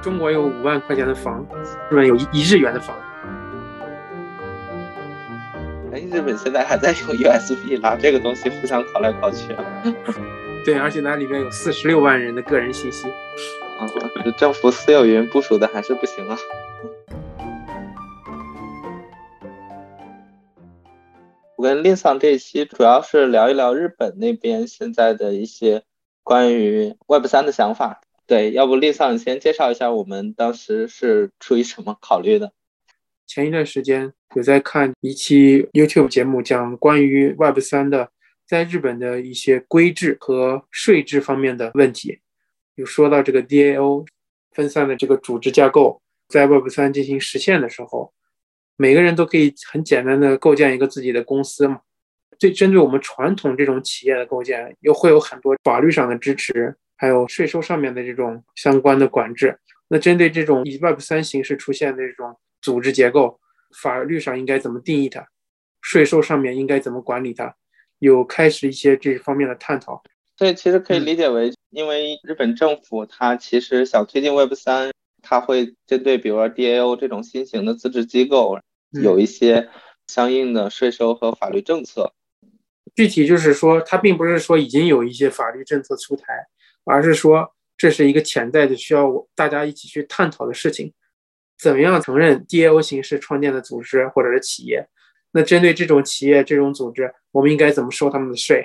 中国有五万块钱的房，日本有一一日元的房。哎，日本现在还在用 USB，拿这个东西互相考来考去啊。对，而且那里面有四十六万人的个人信息。啊，政府私有云部署的还是不行啊。我跟 Lin 桑这一期主要是聊一聊日本那边现在的一些关于 Web 三的想法。对，要不令桑你先介绍一下我们当时是出于什么考虑的？前一段时间有在看一期 YouTube 节目，讲关于 Web 三的在日本的一些规制和税制方面的问题，有说到这个 DAO 分散的这个组织架构在 Web 三进行实现的时候。每个人都可以很简单的构建一个自己的公司嘛。对，针对我们传统这种企业的构建，又会有很多法律上的支持，还有税收上面的这种相关的管制。那针对这种以 Web 三形式出现的这种组织结构，法律上应该怎么定义它？税收上面应该怎么管理它？有开始一些这方面的探讨。所以其实可以理解为，因为日本政府它其实想推进 Web 三，它会针对比如说 DAO 这种新型的自治机构。有一些相应的税收和法律政策，具体就是说，它并不是说已经有一些法律政策出台，而是说这是一个潜在的需要我大家一起去探讨的事情。怎么样承认 DAO 形式创建的组织或者是企业？那针对这种企业、这种组织，我们应该怎么收他们的税？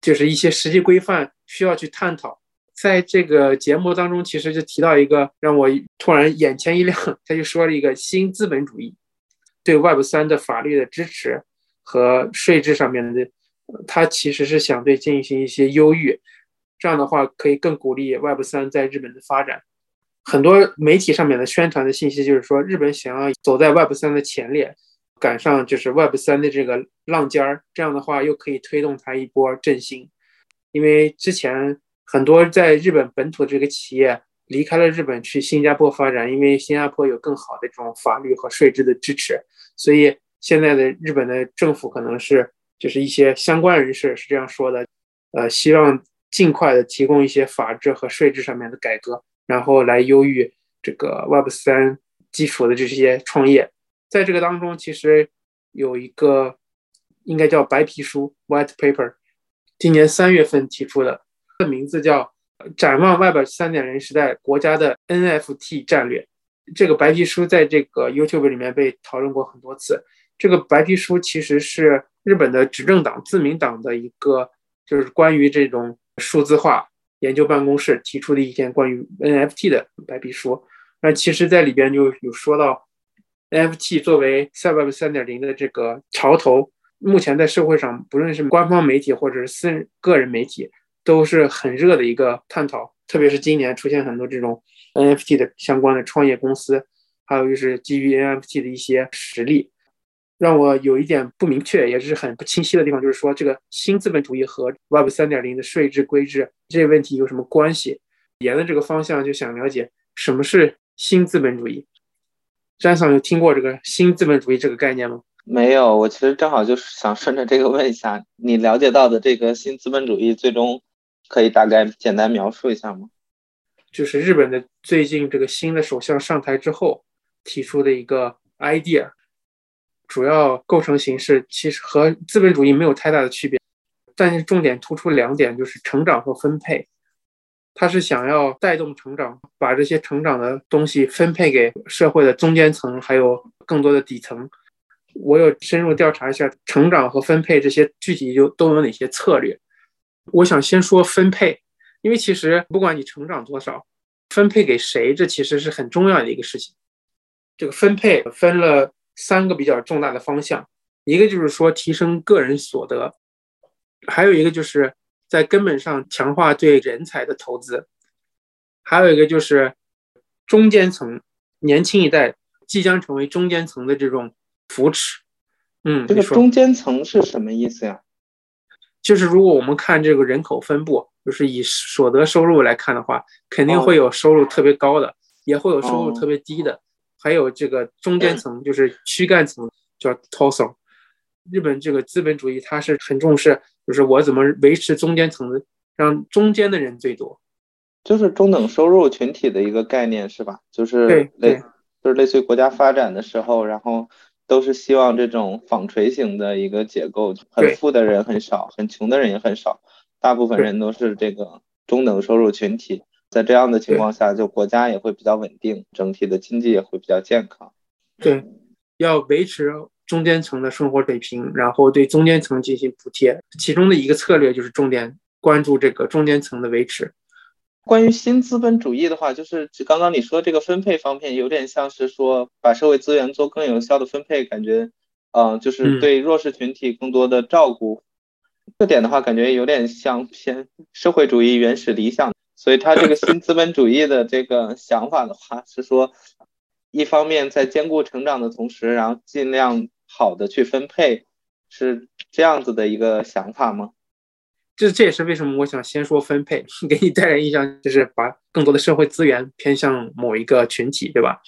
就是一些实际规范需要去探讨。在这个节目当中，其实就提到一个让我突然眼前一亮，他就说了一个新资本主义。对 Web 三的法律的支持和税制上面的，他其实是想对进行一些优遇，这样的话可以更鼓励 Web 三在日本的发展。很多媒体上面的宣传的信息就是说，日本想要走在 Web 三的前列，赶上就是 Web 三的这个浪尖儿，这样的话又可以推动它一波振兴。因为之前很多在日本本土这个企业。离开了日本去新加坡发展，因为新加坡有更好的这种法律和税制的支持，所以现在的日本的政府可能是就是一些相关人士是这样说的，呃，希望尽快的提供一些法制和税制上面的改革，然后来优于这个 Web 三基础的这些创业。在这个当中，其实有一个应该叫白皮书 （White Paper），今年三月份提出的，它的名字叫。展望 Web 三点零时代国家的 NFT 战略，这个白皮书在这个 YouTube 里面被讨论过很多次。这个白皮书其实是日本的执政党自民党的一个，就是关于这种数字化研究办公室提出的一篇关于 NFT 的白皮书。那其实，在里边就有说到，NFT 作为 Web 三点零的这个潮头，目前在社会上，不论是官方媒体或者是私人个人媒体。都是很热的一个探讨，特别是今年出现很多这种 NFT 的相关的创业公司，还有就是基于 NFT 的一些实例，让我有一点不明确，也是很不清晰的地方，就是说这个新资本主义和 Web 三点零的税制规制这些问题有什么关系？沿着这个方向就想了解什么是新资本主义。詹桑有听过这个新资本主义这个概念吗？没有，我其实正好就是想顺着这个问一下，你了解到的这个新资本主义最终。可以大概简单描述一下吗？就是日本的最近这个新的首相上台之后提出的一个 idea，主要构成形式其实和资本主义没有太大的区别，但是重点突出两点，就是成长和分配。他是想要带动成长，把这些成长的东西分配给社会的中间层，还有更多的底层。我有深入调查一下成长和分配这些具体就都有哪些策略。我想先说分配，因为其实不管你成长多少，分配给谁，这其实是很重要的一个事情。这个分配分了三个比较重大的方向，一个就是说提升个人所得，还有一个就是在根本上强化对人才的投资，还有一个就是中间层年轻一代即将成为中间层的这种扶持。嗯，这个中间层是什么意思呀？就是如果我们看这个人口分布，就是以所得收入来看的话，肯定会有收入特别高的，也会有收入特别低的，还有这个中间层，就是躯干层，叫 torso。日本这个资本主义，它是很重视，就是我怎么维持中间层的，让中间的人最多。就是中等收入群体的一个概念是吧？就是类就是类似于国家发展的时候，然后都是希望这种纺锤型的一个结构，很富的人很少，很穷的人也很少，大部分人都是这个中等收入群体。在这样的情况下，就国家也会比较稳定，整体的经济也会比较健康。对，要维持中间层的生活水平，然后对中间层进行补贴，其中的一个策略就是重点关注这个中间层的维持。关于新资本主义的话，就是刚刚你说这个分配方面，有点像是说把社会资源做更有效的分配，感觉，嗯，就是对弱势群体更多的照顾。这点的话，感觉有点像偏社会主义原始理想。所以，他这个新资本主义的这个想法的话，是说，一方面在兼顾成长的同时，然后尽量好的去分配，是这样子的一个想法吗？这这也是为什么我想先说分配，给你带来印象就是把更多的社会资源偏向某一个群体，对吧？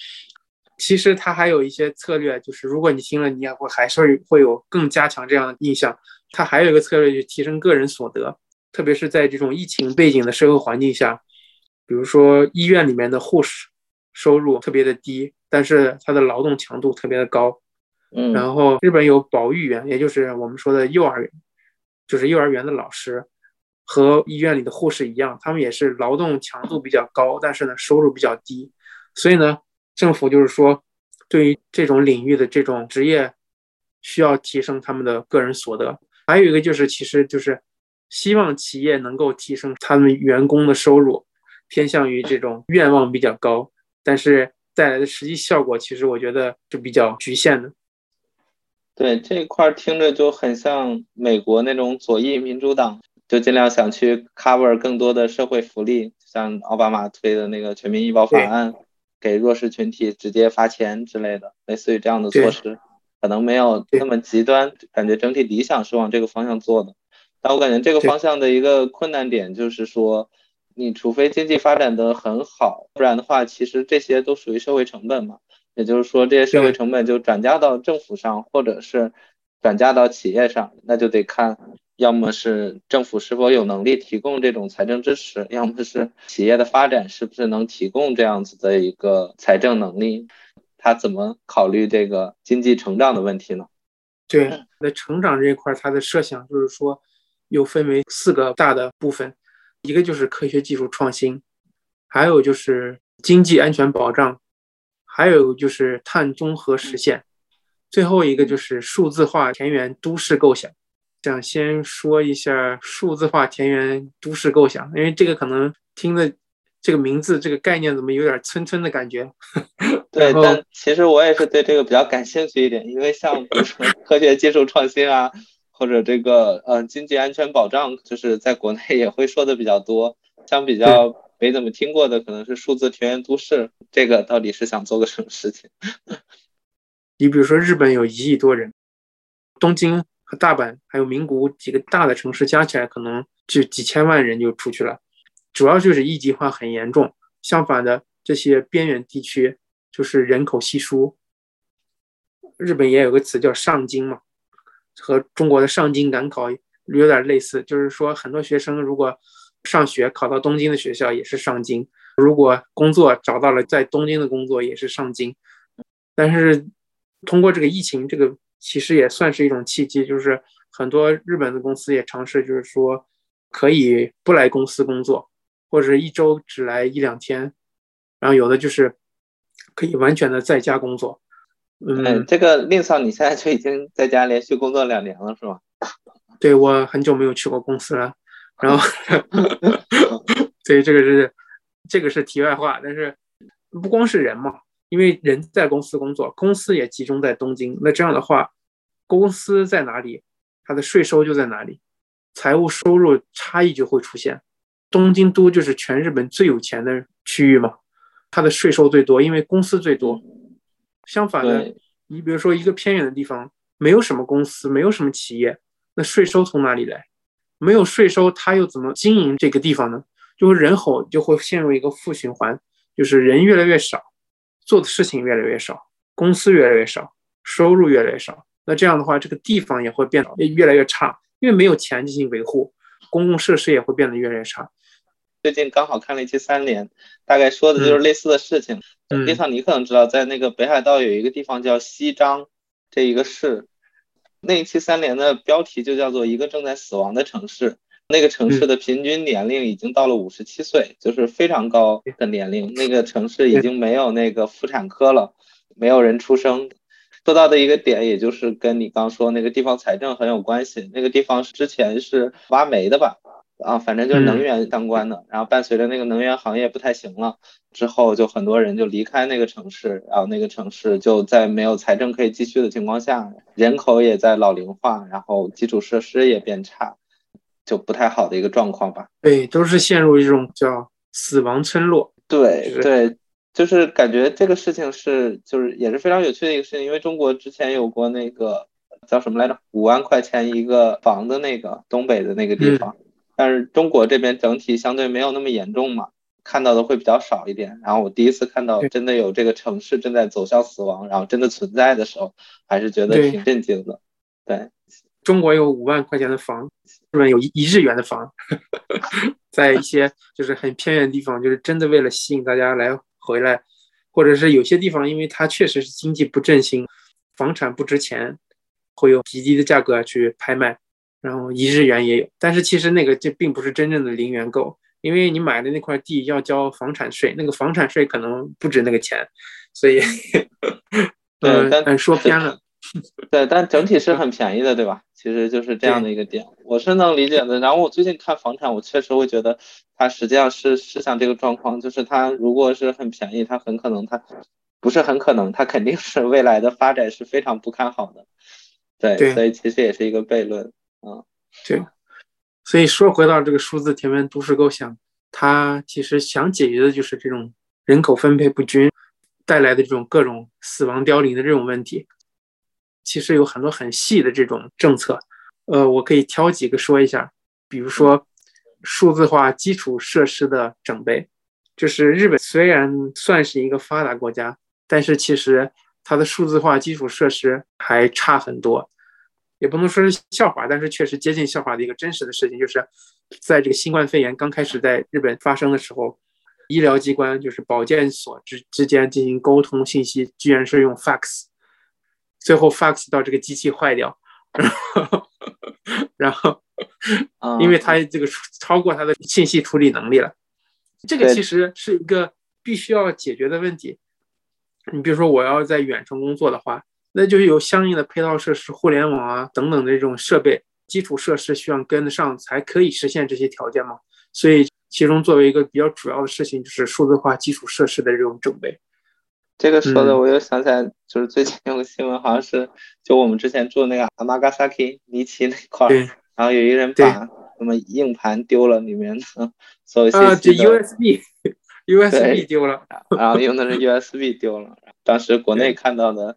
其实它还有一些策略，就是如果你听了，你也会还是会有更加强这样的印象。它还有一个策略，就是提升个人所得，特别是在这种疫情背景的社会环境下，比如说医院里面的护士收入特别的低，但是他的劳动强度特别的高。嗯，然后日本有保育员，也就是我们说的幼儿园。就是幼儿园的老师和医院里的护士一样，他们也是劳动强度比较高，但是呢收入比较低。所以呢，政府就是说，对于这种领域的这种职业，需要提升他们的个人所得。还有一个就是，其实就是希望企业能够提升他们员工的收入，偏向于这种愿望比较高，但是带来的实际效果，其实我觉得是比较局限的。对这一块听着就很像美国那种左翼民主党，就尽量想去 cover 更多的社会福利，像奥巴马推的那个全民医保法案，给弱势群体直接发钱之类的，类似于这样的措施，可能没有那么极端，感觉整体理想是往这个方向做的。但我感觉这个方向的一个困难点就是说，你除非经济发展的很好，不然的话，其实这些都属于社会成本嘛。也就是说，这些社会成本就转嫁到政府上，或者是转嫁到企业上，那就得看，要么是政府是否有能力提供这种财政支持，要么是企业的发展是不是能提供这样子的一个财政能力，他怎么考虑这个经济成长的问题呢？对，在成长这一块，他的设想就是说，又分为四个大的部分，一个就是科学技术创新，还有就是经济安全保障。还有就是碳中和实现，最后一个就是数字化田园都市构想。想先说一下数字化田园都市构想，因为这个可能听的这个名字、这个概念怎么有点村村的感觉。对，但其实我也是对这个比较感兴趣一点，因为像比如说科学技术创新啊，或者这个呃经济安全保障，就是在国内 也会说的比较多，相比较。没怎么听过的可能是数字田园都市，这个到底是想做个什么事情？你比如说日本有一亿多人，东京和大阪还有名古屋几个大的城市加起来可能就几千万人就出去了，主要就是一极化很严重。相反的，这些边远地区就是人口稀疏。日本也有个词叫上京嘛，和中国的上京赶考有点类似，就是说很多学生如果。上学考到东京的学校也是上京，如果工作找到了在东京的工作也是上京。但是通过这个疫情，这个其实也算是一种契机，就是很多日本的公司也尝试，就是说可以不来公司工作，或者一周只来一两天，然后有的就是可以完全的在家工作。嗯，这个令嫂你现在就已经在家连续工作两年了，是吧？对，我很久没有去过公司了。然后 所以这个是这个是题外话，但是不光是人嘛，因为人在公司工作，公司也集中在东京，那这样的话，公司在哪里，它的税收就在哪里，财务收入差异就会出现。东京都就是全日本最有钱的区域嘛，它的税收最多，因为公司最多。相反的，你比如说一个偏远的地方，没有什么公司，没有什么企业，那税收从哪里来？没有税收，他又怎么经营这个地方呢？就是人口就会陷入一个负循环，就是人越来越少，做的事情越来越少，公司越来越少，收入越来越少。那这样的话，这个地方也会变得越来越差，因为没有钱进行维护，公共设施也会变得越来越差。最近刚好看了一期三联，大概说的就是类似的事情。丽桑，你可能知道，在那个北海道有一个地方叫西张这一个市，那一期三联的标题就叫做一个正在死亡的城市。那个城市的平均年龄已经到了五十七岁，就是非常高的年龄。那个城市已经没有那个妇产科了，没有人出生。说到的一个点，也就是跟你刚说那个地方财政很有关系。那个地方之前是挖煤的吧？啊，反正就是能源相关的。然后伴随着那个能源行业不太行了之后，就很多人就离开那个城市，然后那个城市就在没有财政可以继续的情况下，人口也在老龄化，然后基础设施也变差。就不太好的一个状况吧。对，都是陷入一种叫死亡村落。对对，就是感觉这个事情是，就是也是非常有趣的一个事情。因为中国之前有过那个叫什么来着，五万块钱一个房的那个东北的那个地方，但是中国这边整体相对没有那么严重嘛，看到的会比较少一点。然后我第一次看到真的有这个城市正在走向死亡，然后真的存在的时候，还是觉得挺震惊的。对。中国有五万块钱的房，日本有一一日元的房，在一些就是很偏远的地方，就是真的为了吸引大家来回来，或者是有些地方，因为它确实是经济不振兴，房产不值钱，会有极低的价格去拍卖，然后一日元也有，但是其实那个这并不是真正的零元购，因为你买的那块地要交房产税，那个房产税可能不值那个钱，所以，嗯，但说偏了。对，但整体是很便宜的，对吧？其实就是这样的一个点，我是能理解的。然后我最近看房产，我确实会觉得它实际上是是像这个状况，就是它如果是很便宜，它很可能它不是很可能，它肯定是未来的发展是非常不看好的。对，所以其实也是一个悖论啊。对，所以说回到这个数字田园都市构想，它其实想解决的就是这种人口分配不均带来的这种各种死亡凋零的这种问题。其实有很多很细的这种政策，呃，我可以挑几个说一下。比如说，数字化基础设施的整备，就是日本虽然算是一个发达国家，但是其实它的数字化基础设施还差很多。也不能说是笑话，但是确实接近笑话的一个真实的事情，就是在这个新冠肺炎刚开始在日本发生的时候，医疗机关就是保健所之之间进行沟通信息，居然是用 fax。最后 fax 到这个机器坏掉，然后，然后，因为它这个超过它的信息处理能力了，这个其实是一个必须要解决的问题。你比如说，我要在远程工作的话，那就有相应的配套设施、互联网啊等等的这种设备基础设施需要跟得上，才可以实现这些条件嘛。所以，其中作为一个比较主要的事情，就是数字化基础设施的这种准备。这个说的，我又想起来，就是最近有个新闻，好像是就我们之前住的那个阿玛嘎萨基尼奇那块儿，然后有一个人把什么硬盘丢了，里面的所有信息。啊，就 USB，USB 丢了，然后用的是 USB 丢了。当时国内看到的，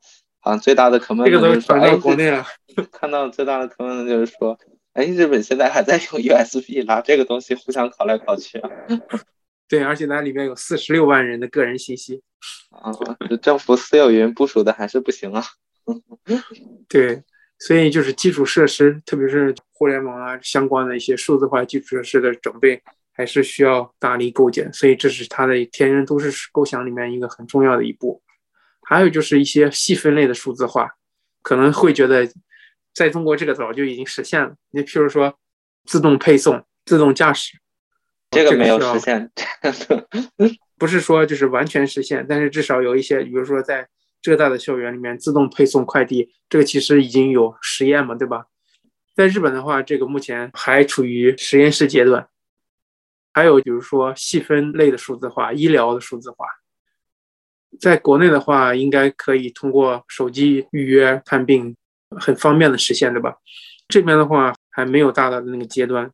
好像最大的可能就是说，哎，国内了。看到最大的可能就是说，哎，日本现在还在用 USB，拿这个东西互相拷来拷去啊。对，而且它里面有四十六万人的个人信息，啊，政府私有云部署的还是不行啊。对，所以就是基础设施，特别是互联网啊相关的一些数字化基础设施的准备，还是需要大力构建。所以这是它的田园都市构想里面一个很重要的一步。还有就是一些细分类的数字化，可能会觉得在中国这个早就已经实现了。你譬如说自动配送、自动驾驶。这个没有实现，不是说就是完全实现，但是至少有一些，比如说在浙大的校园里面自动配送快递，这个其实已经有实验嘛，对吧？在日本的话，这个目前还处于实验室阶段。还有比如说细分类的数字化、医疗的数字化，在国内的话，应该可以通过手机预约看病，很方便的实现，对吧？这边的话还没有大到的那个阶段。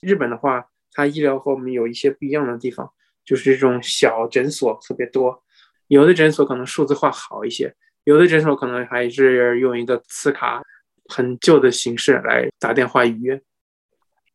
日本的话。它医疗和我们有一些不一样的地方，就是这种小诊所特别多，有的诊所可能数字化好一些，有的诊所可能还是用一个磁卡很旧的形式来打电话预约。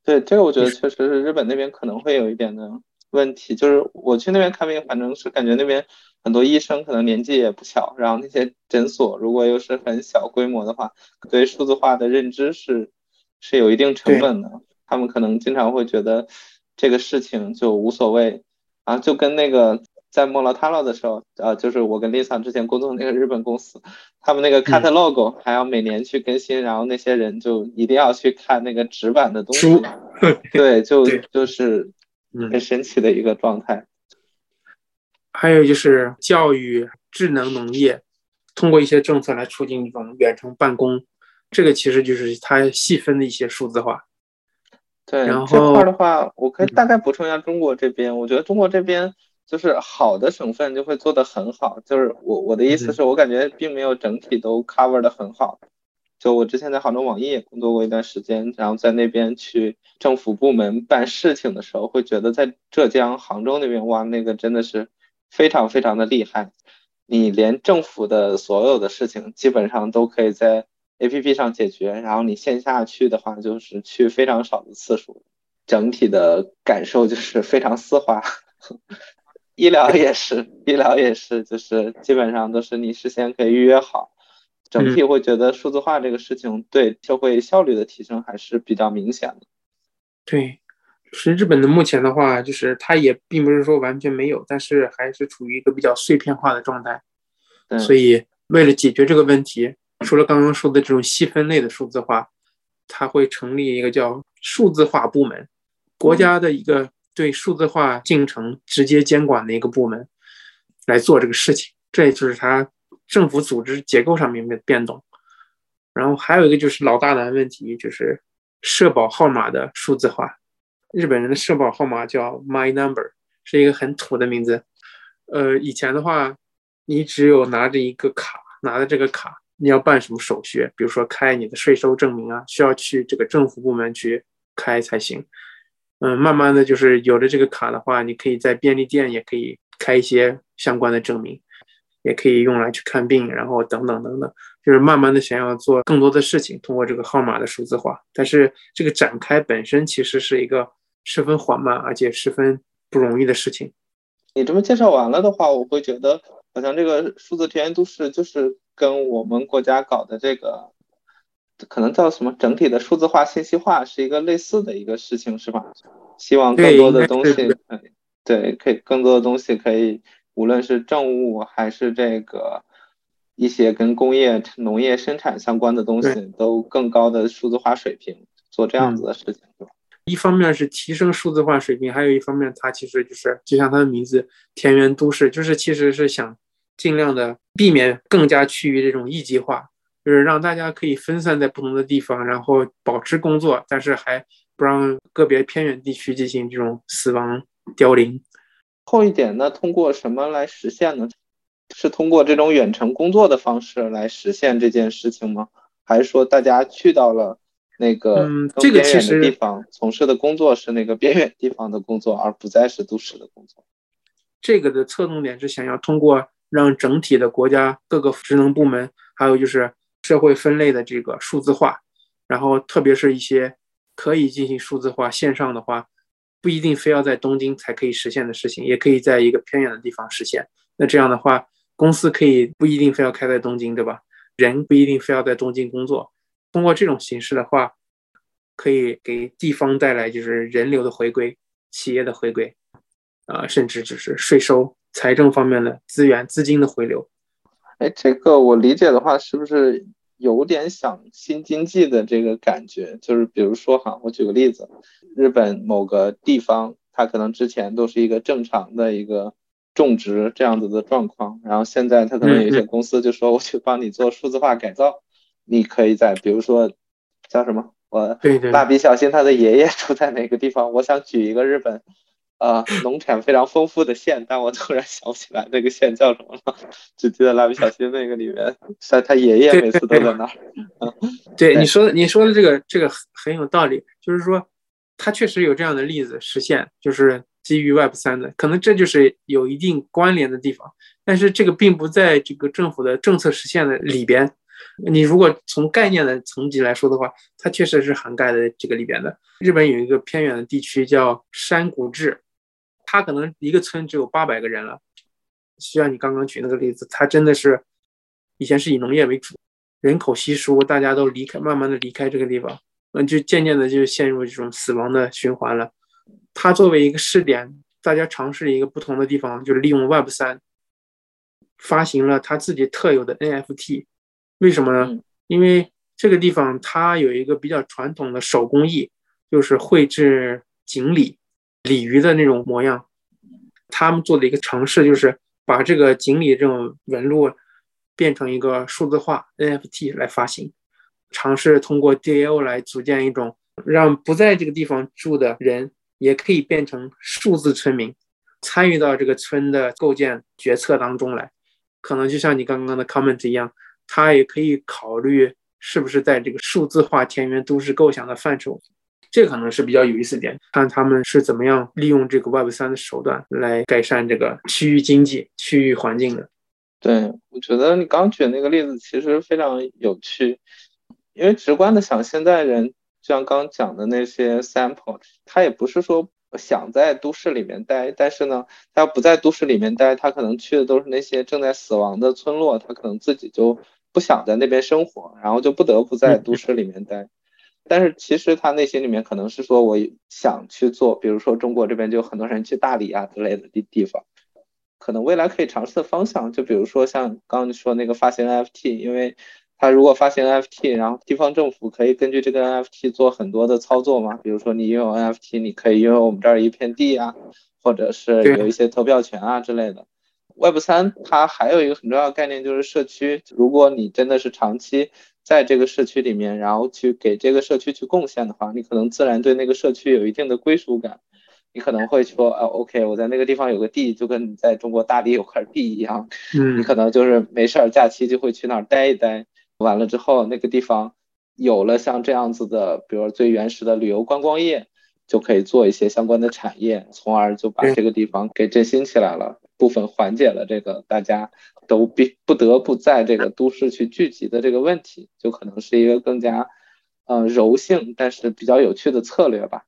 对，这个我觉得确实是日本那边可能会有一点的问题，就是我去那边看病，反正是感觉那边很多医生可能年纪也不小，然后那些诊所如果又是很小规模的话，对数字化的认知是是有一定成本的。他们可能经常会觉得，这个事情就无所谓。啊，就跟那个在莫拉塔罗的时候，呃，就是我跟 Lisa 之前工作的那个日本公司，他们那个 catalog 还要每年去更新，然后那些人就一定要去看那个纸板的东西，对，就就是很神奇的一个状态。还有就是教育智能农业，通过一些政策来促进这种远程办公，这个其实就是它细分的一些数字化。对，然后这块的话，我可以大概补充一下中国这边。我觉得中国这边就是好的省份就会做得很好，就是我我的意思是我感觉并没有整体都 cover 的很好。就我之前在杭州网易也工作过一段时间，然后在那边去政府部门办事情的时候，会觉得在浙江杭州那边哇，那个真的是非常非常的厉害。你连政府的所有的事情基本上都可以在。A P P 上解决，然后你线下去的话，就是去非常少的次数，整体的感受就是非常丝滑。医疗也是，医疗也是，就是基本上都是你事先可以预约好。整体会觉得数字化这个事情对社会效率的提升还是比较明显的。对，是日本的目前的话，就是它也并不是说完全没有，但是还是处于一个比较碎片化的状态。所以为了解决这个问题。除了刚刚说的这种细分类的数字化，它会成立一个叫数字化部门，国家的一个对数字化进程直接监管的一个部门来做这个事情。这也就是它政府组织结构上面的变动。然后还有一个就是老大难问题，就是社保号码的数字化。日本人的社保号码叫 My Number，是一个很土的名字。呃，以前的话，你只有拿着一个卡，拿着这个卡。你要办什么手续？比如说开你的税收证明啊，需要去这个政府部门去开才行。嗯，慢慢的就是有了这个卡的话，你可以在便利店也可以开一些相关的证明，也可以用来去看病，然后等等等等，就是慢慢的想要做更多的事情，通过这个号码的数字化。但是这个展开本身其实是一个十分缓慢而且十分不容易的事情。你这么介绍完了的话，我会觉得好像这个数字田园都市就是。跟我们国家搞的这个，可能叫什么整体的数字化、信息化是一个类似的一个事情，是吧？希望更多的东西，对，可以更多的东西可以，无论是政务还是这个一些跟工业、农业生产相关的东西，都更高的数字化水平，做这样子的事情？一方面是提升数字化水平，还有一方面，它其实就是就像它的名字“田园都市”，就是其实是想。尽量的避免更加趋于这种一极化，就是让大家可以分散在不同的地方，然后保持工作，但是还不让个别偏远地区进行这种死亡凋零。后一点呢，通过什么来实现呢？是通过这种远程工作的方式来实现这件事情吗？还是说大家去到了那个这个其实地方从事的工作是那个边远地方的工作，而不再是都市的工作？这个的侧重点是想要通过。让整体的国家各个职能部门，还有就是社会分类的这个数字化，然后特别是一些可以进行数字化线上的话，不一定非要在东京才可以实现的事情，也可以在一个偏远的地方实现。那这样的话，公司可以不一定非要开在东京，对吧？人不一定非要在东京工作。通过这种形式的话，可以给地方带来就是人流的回归、企业的回归，啊，甚至就是税收。财政方面的资源、资金的回流，哎，这个我理解的话，是不是有点想新经济的这个感觉？就是比如说哈，我举个例子，日本某个地方，它可能之前都是一个正常的一个种植这样子的状况，然后现在它可能有一些公司就说，我去帮你做数字化改造，你可以在比如说叫什么，我蜡笔小新他的爷爷住在哪个地方？我想举一个日本。啊，农产非常丰富的县，但我突然想不起来那个县叫什么了，只记得蜡笔小新那个里面，他他爷爷每次都在那儿。对你说的，你说的这个这个很有道理，就是说，他确实有这样的例子实现，就是基于 Web 三的，可能这就是有一定关联的地方，但是这个并不在这个政府的政策实现的里边。你如果从概念的层级来说的话，它确实是涵盖的这个里边的。日本有一个偏远的地区叫山谷治。他可能一个村只有八百个人了，就像你刚刚举那个例子，他真的是以前是以农业为主，人口稀疏，大家都离开，慢慢的离开这个地方，嗯，就渐渐的就陷入这种死亡的循环了。他作为一个试点，大家尝试一个不同的地方，就是利用 Web 三发行了他自己特有的 NFT。为什么呢？因为这个地方它有一个比较传统的手工艺，就是绘制锦鲤、鲤鱼的那种模样。他们做的一个尝试就是把这个锦鲤这种纹路变成一个数字化 NFT 来发行，尝试通过 DAO 来组建一种让不在这个地方住的人也可以变成数字村民，参与到这个村的构建决策当中来。可能就像你刚刚的 comment 一样，他也可以考虑是不是在这个数字化田园都市构想的范畴。这可能是比较有意思点，看他们是怎么样利用这个 Web 三的手段来改善这个区域经济、区域环境的。对，我觉得你刚举那个例子其实非常有趣，因为直观的想，现在人就像刚讲的那些 sample，他也不是说想在都市里面待，但是呢，他要不在都市里面待，他可能去的都是那些正在死亡的村落，他可能自己就不想在那边生活，然后就不得不在都市里面待。但是其实他内心里面可能是说，我想去做，比如说中国这边就很多人去大理啊之类的地地方，可能未来可以尝试的方向，就比如说像刚刚你说那个发行 NFT，因为他如果发行 NFT，然后地方政府可以根据这个 NFT 做很多的操作嘛，比如说你拥有 NFT，你可以拥有我们这儿一片地啊，或者是有一些投票权啊之类的。Web 三它还有一个很重要的概念就是社区，如果你真的是长期。在这个社区里面，然后去给这个社区去贡献的话，你可能自然对那个社区有一定的归属感。你可能会说，啊，OK，我在那个地方有个地，就跟你在中国大理有块地一样。嗯，你可能就是没事儿，假期就会去那儿待一待。完了之后，那个地方有了像这样子的，比如最原始的旅游观光业，就可以做一些相关的产业，从而就把这个地方给振兴起来了。部分缓解了这个大家都必不得不在这个都市去聚集的这个问题，就可能是一个更加呃柔性但是比较有趣的策略吧。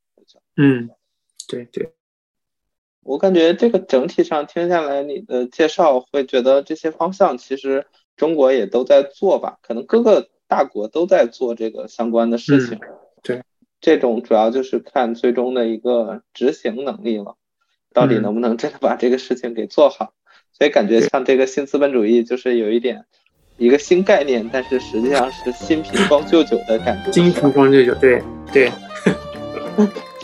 嗯，对对，我感觉这个整体上听下来你的介绍，会觉得这些方向其实中国也都在做吧？可能各个大国都在做这个相关的事情。对，这种主要就是看最终的一个执行能力了。到底能不能真的把这个事情给做好？所以感觉像这个新资本主义，就是有一点一个新概念，但是实际上是新瓶装旧酒的感觉。新瓶装旧酒，对对。